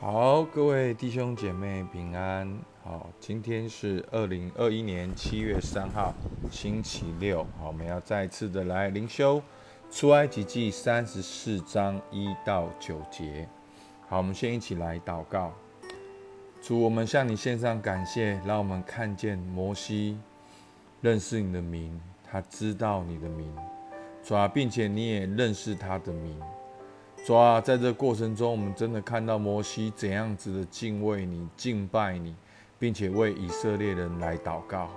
好，各位弟兄姐妹平安。好，今天是二零二一年七月三号，星期六。好，我们要再次的来灵修出埃及记三十四章一到九节。好，我们先一起来祷告。主，我们向你献上感谢，让我们看见摩西认识你的名，他知道你的名，主啊，并且你也认识他的名。主啊，在这过程中，我们真的看到摩西怎样子的敬畏你、敬拜你，并且为以色列人来祷告。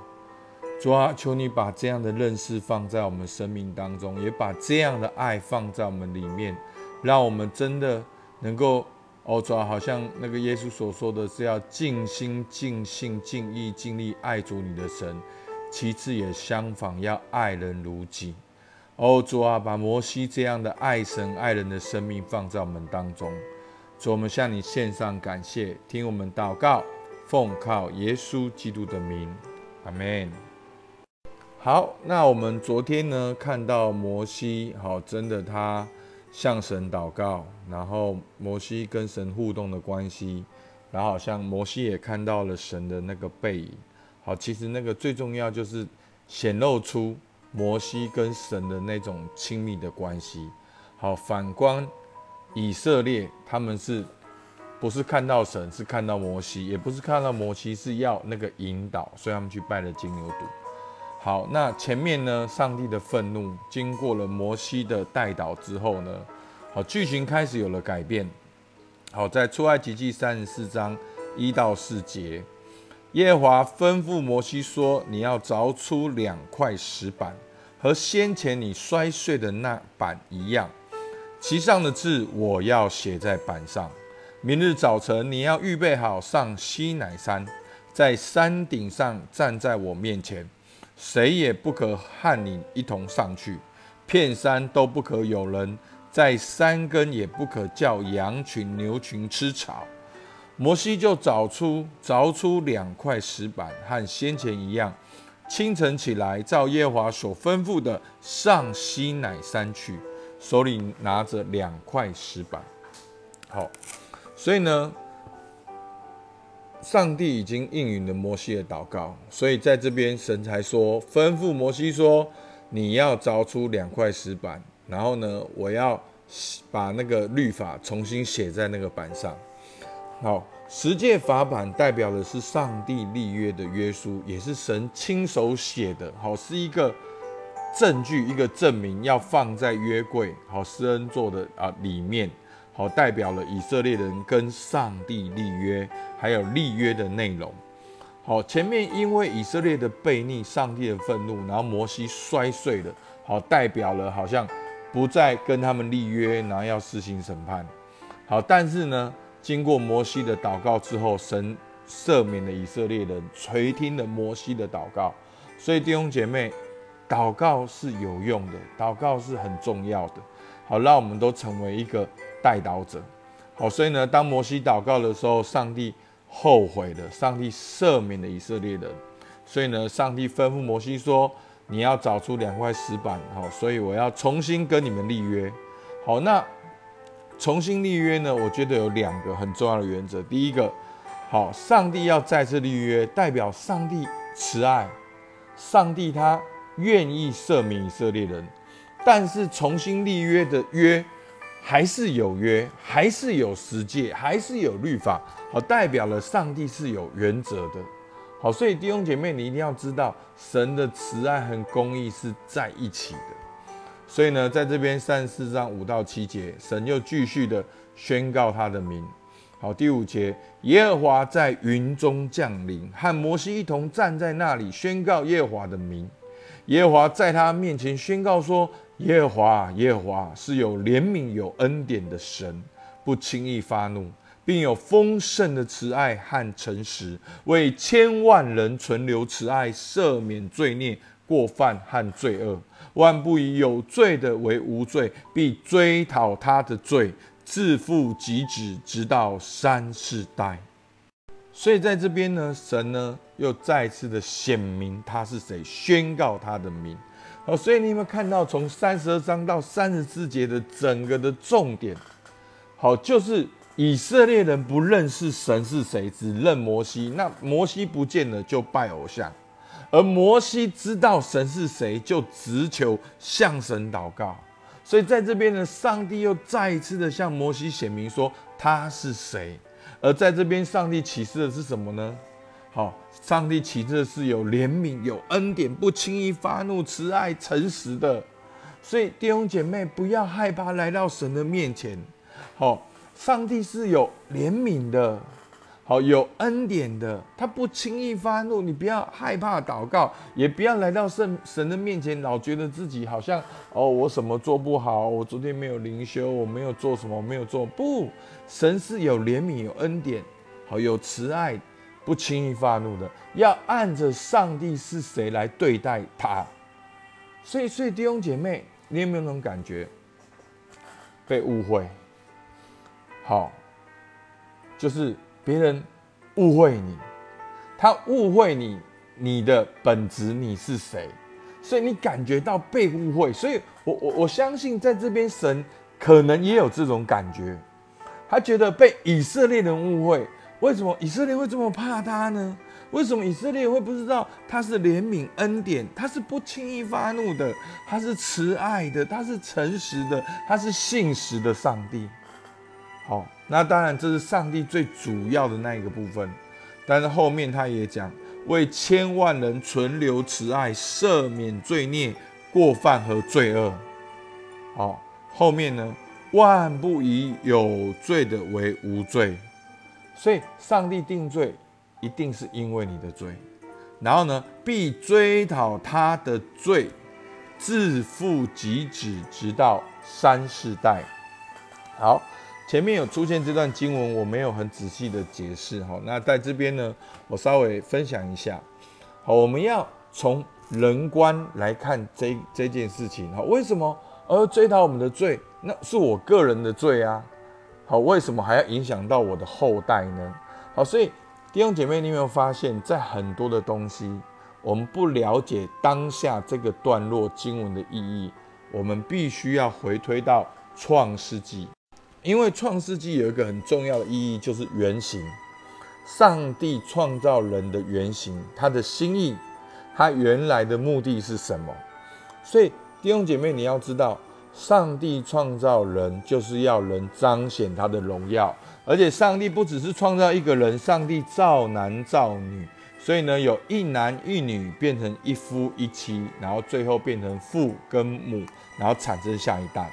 主啊，求你把这样的认识放在我们生命当中，也把这样的爱放在我们里面，让我们真的能够哦，主啊，好像那个耶稣所说的是要尽心、尽性、尽意、尽力爱主你的神，其次也相仿要爱人如己。哦，主啊，把摩西这样的爱神爱人的生命放在我们当中。主，我们向你献上感谢，听我们祷告，奉靠耶稣基督的名，阿门。好，那我们昨天呢，看到摩西，好，真的他向神祷告，然后摩西跟神互动的关系，然后好像摩西也看到了神的那个背影。好，其实那个最重要就是显露出。摩西跟神的那种亲密的关系，好，反观以色列，他们是不是看到神，是看到摩西，也不是看到摩西，是要那个引导，所以他们去拜了金牛犊。好，那前面呢，上帝的愤怒经过了摩西的带导之后呢，好，剧情开始有了改变。好，在出埃及记三十四章一到四节。耶和华吩咐摩西说：“你要凿出两块石板，和先前你摔碎的那板一样，其上的字我要写在板上。明日早晨你要预备好上西乃山，在山顶上站在我面前，谁也不可和你一同上去，片山都不可有人，在山根也不可叫羊群牛群吃草。”摩西就找出凿出两块石板，和先前一样。清晨起来，照耶华所吩咐的上西乃山去，手里拿着两块石板。好，所以呢，上帝已经应允了摩西的祷告，所以在这边神才说吩咐摩西说：“你要凿出两块石板，然后呢，我要把那个律法重新写在那个板上。”好，十诫法版代表的是上帝立约的约书，也是神亲手写的。好，是一个证据，一个证明，要放在约柜，好施恩座的啊里面。好，代表了以色列人跟上帝立约，还有立约的内容。好，前面因为以色列的悖逆，上帝的愤怒，然后摩西摔碎了。好，代表了好像不再跟他们立约，然后要施行审判。好，但是呢？经过摩西的祷告之后，神赦免了以色列人，垂听了摩西的祷告。所以弟兄姐妹，祷告是有用的，祷告是很重要的。好，让我们都成为一个代祷者。好，所以呢，当摩西祷告的时候，上帝后悔了，上帝赦免了以色列人。所以呢，上帝吩咐摩西说：“你要找出两块石板，好，所以我要重新跟你们立约。”好，那。重新立约呢？我觉得有两个很重要的原则。第一个，好，上帝要再次立约，代表上帝慈爱，上帝他愿意赦免以色列人。但是重新立约的约还是有约，还是有十诫，还是有律法。好，代表了上帝是有原则的。好，所以弟兄姐妹，你一定要知道，神的慈爱和公义是在一起的。所以呢，在这边三十四章五到七节，神又继续的宣告他的名。好，第五节，耶和华在云中降临，和摩西一同站在那里，宣告耶和华的名。耶和华在他面前宣告说：耶和华，耶和华是有怜悯、有恩典的神，不轻易发怒，并有丰盛的慈爱和诚实，为千万人存留慈爱，赦免罪孽、过犯和罪恶。万不以有罪的为无罪，必追讨他的罪，自负及止，直到三世代。所以在这边呢，神呢又再次的显明他是谁，宣告他的名。好，所以你有没有看到从三十二章到三十四节的整个的重点？好，就是以色列人不认识神是谁，只认摩西。那摩西不见了，就拜偶像；而摩西知道神是谁，就直求向神祷告。所以在这边呢，上帝又再一次的向摩西显明说他是谁。而在这边，上帝启示的是什么呢？好，上帝启示的是有怜悯、有恩典、不轻易发怒、慈爱、诚实的。所以弟兄姐妹，不要害怕来到神的面前。好。上帝是有怜悯的，好有恩典的，他不轻易发怒。你不要害怕祷告，也不要来到圣神的面前，老觉得自己好像哦，我什么做不好，我昨天没有灵修，我没有做什么，没有做。不，神是有怜悯、有恩典，好有慈爱，不轻易发怒的。要按着上帝是谁来对待他。所以，所以弟兄姐妹，你有没有那种感觉？被误会？好，就是别人误会你，他误会你，你的本质你是谁，所以你感觉到被误会。所以我我我相信在这边神可能也有这种感觉，他觉得被以色列人误会。为什么以色列会这么怕他呢？为什么以色列会不知道他是怜悯恩典，他是不轻易发怒的，他是慈爱的，他是诚实的，他是信实的上帝。好，那当然这是上帝最主要的那一个部分，但是后面他也讲为千万人存留慈爱，赦免罪孽、过犯和罪恶。好，后面呢，万不以有罪的为无罪，所以上帝定罪一定是因为你的罪，然后呢，必追讨他的罪，自父及子，直到三世代。好。前面有出现这段经文，我没有很仔细的解释哈。那在这边呢，我稍微分享一下。好，我们要从人观来看这这件事情哈。为什么而追讨我们的罪？那是我个人的罪啊。好，为什么还要影响到我的后代呢？好，所以弟兄姐妹，你有没有发现，在很多的东西，我们不了解当下这个段落经文的意义，我们必须要回推到创世纪。因为创世纪有一个很重要的意义，就是原型。上帝创造人的原型，他的心意，他原来的目的是什么？所以弟兄姐妹，你要知道，上帝创造人就是要人彰显他的荣耀。而且上帝不只是创造一个人，上帝造男造女，所以呢，有一男一女变成一夫一妻，然后最后变成父跟母，然后产生下一代。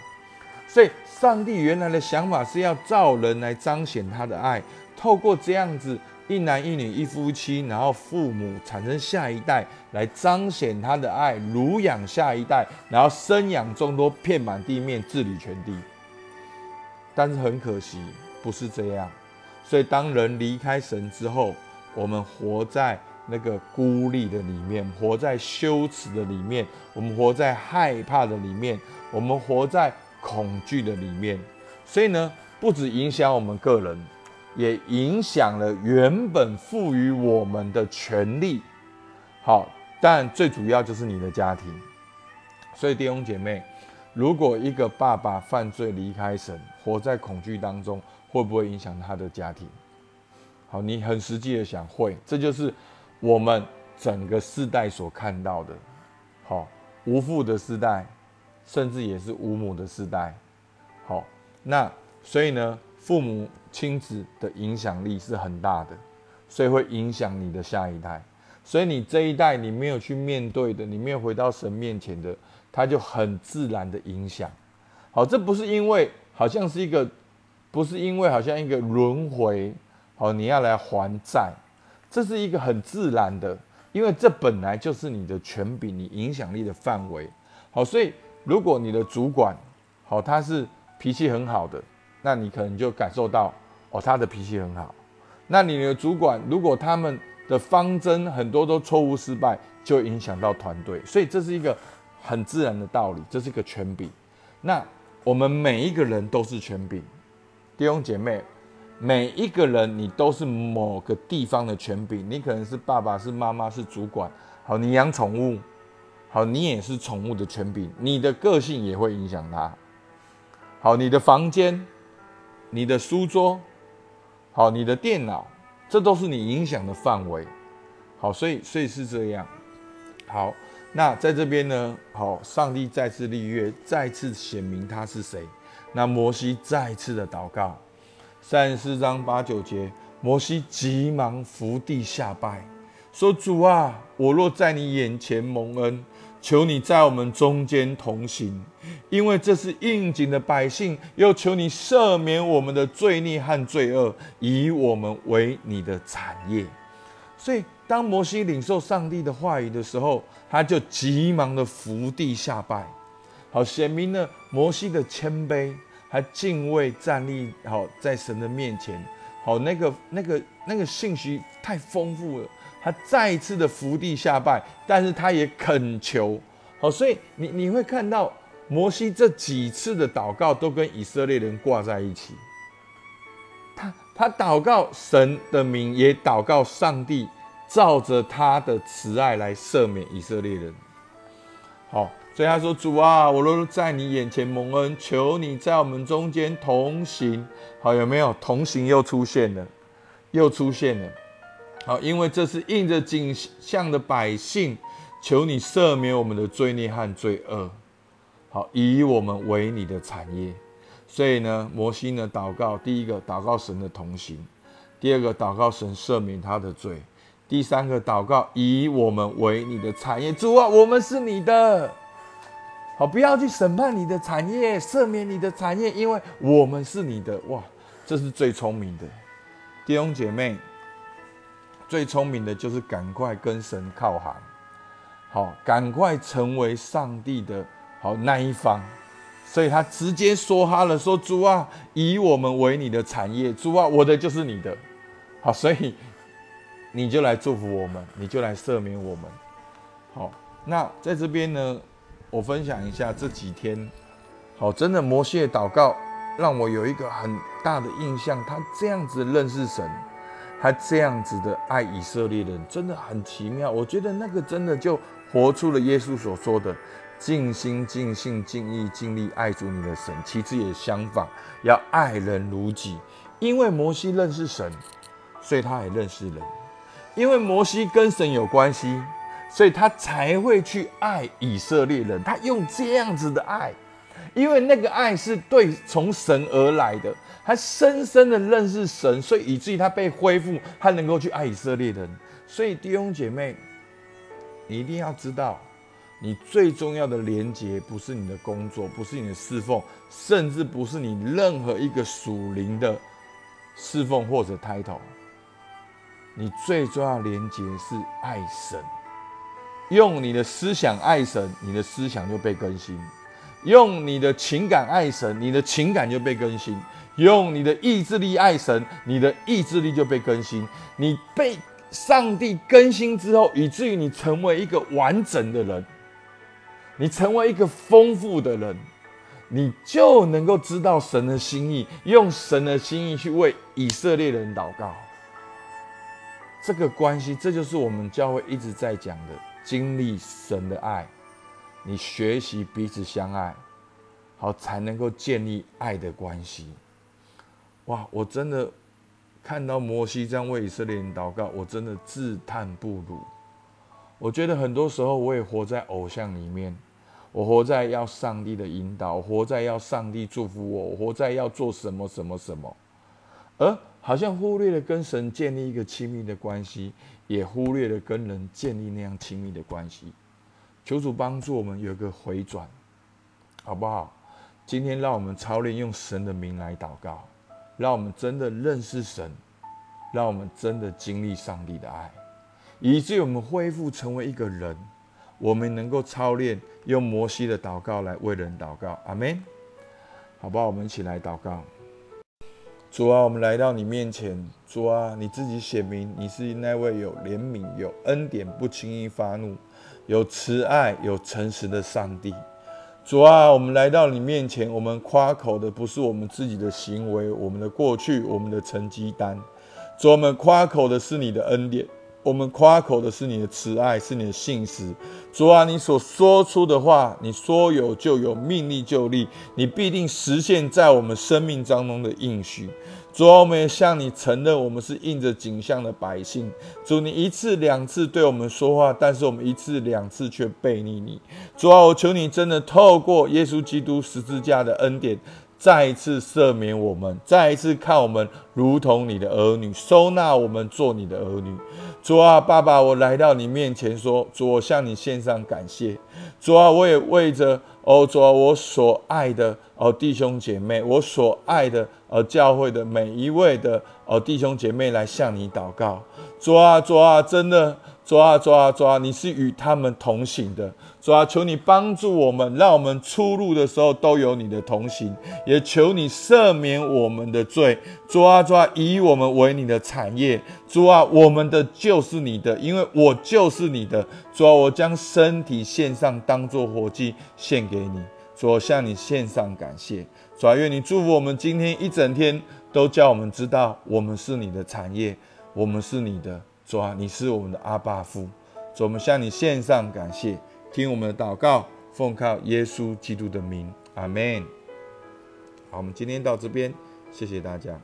所以，上帝原来的想法是要造人来彰显他的爱，透过这样子一男一女一夫妻，然后父母产生下一代，来彰显他的爱，乳养下一代，然后生养众多，遍满地面，治理全地。但是很可惜，不是这样。所以，当人离开神之后，我们活在那个孤立的里面，活在羞耻的里面，我们活在害怕的里面，我们活在。恐惧的里面，所以呢，不止影响我们个人，也影响了原本赋予我们的权利。好，但最主要就是你的家庭。所以弟兄姐妹，如果一个爸爸犯罪离开神，活在恐惧当中，会不会影响他的家庭？好，你很实际的想，会。这就是我们整个世代所看到的。好，无父的世代。甚至也是无母的时代，好，那所以呢，父母亲子的影响力是很大的，所以会影响你的下一代。所以你这一代你没有去面对的，你没有回到神面前的，他就很自然的影响。好，这不是因为好像是一个，不是因为好像一个轮回，好，你要来还债，这是一个很自然的，因为这本来就是你的权柄，你影响力的范围。好，所以。如果你的主管，好，他是脾气很好的，那你可能就感受到，哦，他的脾气很好。那你的主管，如果他们的方针很多都错误失败，就影响到团队。所以这是一个很自然的道理，这是一个权柄。那我们每一个人都是权柄，弟兄姐妹，每一个人你都是某个地方的权柄。你可能是爸爸，是妈妈，是主管。好，你养宠物。好，你也是宠物的权柄，你的个性也会影响它。好，你的房间、你的书桌、好，你的电脑，这都是你影响的范围。好，所以所以是这样。好，那在这边呢，好，上帝再次立约，再次显明他是谁。那摩西再次的祷告，三十四章八九节，摩西急忙伏地下拜，说：“主啊，我若在你眼前蒙恩。”求你在我们中间同行，因为这是应景的百姓。又求你赦免我们的罪孽和罪恶，以我们为你的产业。所以，当摩西领受上帝的话语的时候，他就急忙的伏地下拜。好，显明了摩西的谦卑，还敬畏站立。好，在神的面前，好，那个、那个、那个信息太丰富了。他再一次的伏地下拜，但是他也恳求，好，所以你你会看到摩西这几次的祷告都跟以色列人挂在一起。他他祷告神的名，也祷告上帝照着他的慈爱来赦免以色列人。好，所以他说：“主啊，我若在你眼前蒙恩，求你在我们中间同行。”好，有没有同行又出现了，又出现了。好，因为这是应着景象的百姓，求你赦免我们的罪孽和罪恶。好，以我们为你的产业。所以呢，摩西呢祷告，第一个祷告神的同行，第二个祷告神赦免他的罪，第三个祷告以我们为你的产业。主啊，我们是你的。好，不要去审判你的产业，赦免你的产业，因为我们是你的。哇，这是最聪明的弟兄姐妹。最聪明的就是赶快跟神靠行，好，赶快成为上帝的好那一方，所以他直接说哈了，说主啊，以我们为你的产业，主啊，我的就是你的，好，所以你就来祝福我们，你就来赦免我们，好，那在这边呢，我分享一下这几天，好，真的摩西的祷告让我有一个很大的印象，他这样子认识神。他这样子的爱以色列人真的很奇妙，我觉得那个真的就活出了耶稣所说的尽心、尽性、尽意、尽力爱主你的神。其次也相反，要爱人如己。因为摩西认识神，所以他也认识人；因为摩西跟神有关系，所以他才会去爱以色列人。他用这样子的爱，因为那个爱是对从神而来的。他深深的认识神，所以以至于他被恢复，他能够去爱以色列人。所以弟兄姐妹，你一定要知道，你最重要的连结不是你的工作，不是你的侍奉，甚至不是你任何一个属灵的侍奉或者 title。你最重要的连结是爱神，用你的思想爱神，你的思想就被更新；用你的情感爱神，你的情感就被更新。用你的意志力爱神，你的意志力就被更新。你被上帝更新之后，以至于你成为一个完整的人，你成为一个丰富的人，你就能够知道神的心意，用神的心意去为以色列人祷告。这个关系，这就是我们教会一直在讲的：经历神的爱，你学习彼此相爱，好才能够建立爱的关系。哇！我真的看到摩西这样为以色列人祷告，我真的自叹不如。我觉得很多时候我也活在偶像里面，我活在要上帝的引导，活在要上帝祝福我，活在要做什么什么什么，而好像忽略了跟神建立一个亲密的关系，也忽略了跟人建立那样亲密的关系。求主帮助我们有一个回转，好不好？今天让我们操练用神的名来祷告。让我们真的认识神，让我们真的经历上帝的爱，以至于我们恢复成为一个人。我们能够操练用摩西的祷告来为人祷告。阿门。好吧，我们一起来祷告。主啊，我们来到你面前。主啊，你自己显明你是那位有怜悯、有恩典、不轻易发怒、有慈爱、有诚实的上帝。主啊，我们来到你面前，我们夸口的不是我们自己的行为、我们的过去、我们的成绩单，主，我们夸口的是你的恩典，我们夸口的是你的慈爱，是你的信实。主啊，你所说出的话，你说有就有，命立就立，你必定实现在我们生命当中的应许。主啊，我们也向你承认，我们是印着景象的百姓。主，你一次两次对我们说话，但是我们一次两次却背逆你。主啊，我求你真的透过耶稣基督十字架的恩典。再一次赦免我们，再一次看我们如同你的儿女，收纳我们做你的儿女。主啊，爸爸，我来到你面前说，主，我向你献上感谢。主啊，我也为着哦，主啊，我所爱的哦弟兄姐妹，我所爱的呃教会的每一位的哦弟兄姐妹来向你祷告。主啊，主啊，真的。主啊，主啊，主啊，你是与他们同行的。主啊，求你帮助我们，让我们出入的时候都有你的同行。也求你赦免我们的罪。主啊，主啊，以我们为你的产业。主啊，我们的就是你的，因为我就是你的。主啊，我将身体献上，当作活祭献给你。主啊，向你献上感谢。主啊，愿你祝福我们今天一整天，都叫我们知道，我们是你的产业，我们是你的。主啊，你是我们的阿爸父，主，我们向你献上感谢，听我们的祷告，奉靠耶稣基督的名，阿门。好，我们今天到这边，谢谢大家。